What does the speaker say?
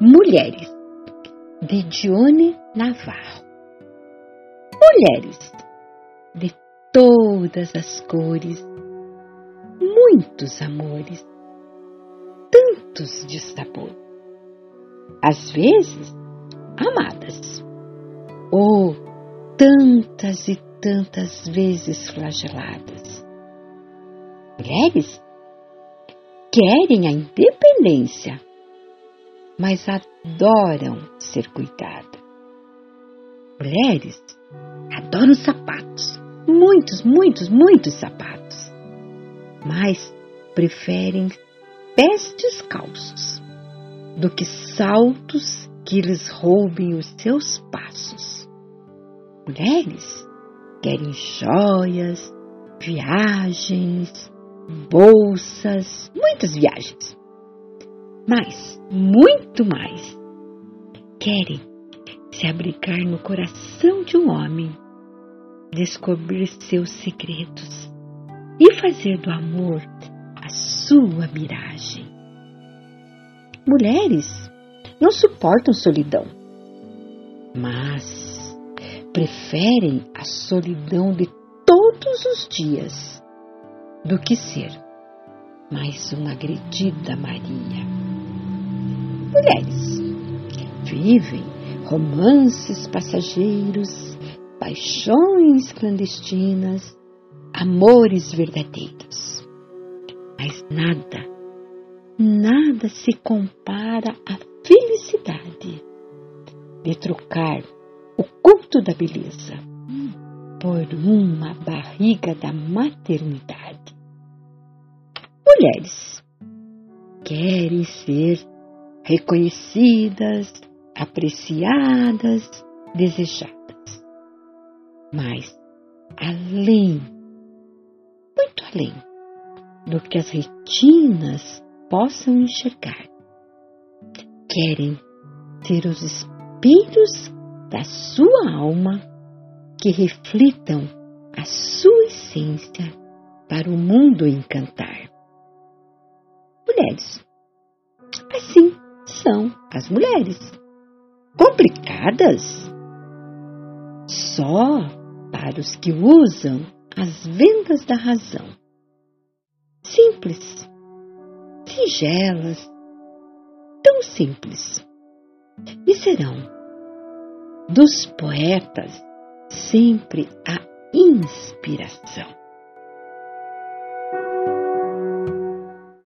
Mulheres, de Dione Navarro. Mulheres de todas as cores, muitos amores, tantos de sabor. Às vezes, amadas, ou tantas e tantas vezes flageladas. Mulheres querem a independência, mas adoram ser cuidadas. Mulheres adoram sapatos, muitos, muitos, muitos sapatos, mas preferem pés descalços do que saltos que lhes roubem os seus passos. Mulheres querem joias, viagens, bolsas, muitas viagens. Mas, muito mais, querem se abrigar no coração de um homem, descobrir seus segredos e fazer do amor a sua miragem. Mulheres não suportam solidão, mas preferem a solidão de todos os dias do que ser mais uma agredida Maria. Mulheres vivem romances passageiros, paixões clandestinas, amores verdadeiros. Mas nada, nada se compara à felicidade de trocar o culto da beleza por uma barriga da maternidade. Mulheres querem ser reconhecidas, apreciadas, desejadas. Mas além, muito além do que as retinas possam enxergar, querem ter os espelhos da sua alma que reflitam a sua essência para o mundo encantar. Mulheres. Assim são as mulheres. Complicadas? Só para os que usam as vendas da razão. Simples, singelas, tão simples. E serão dos poetas sempre a inspiração.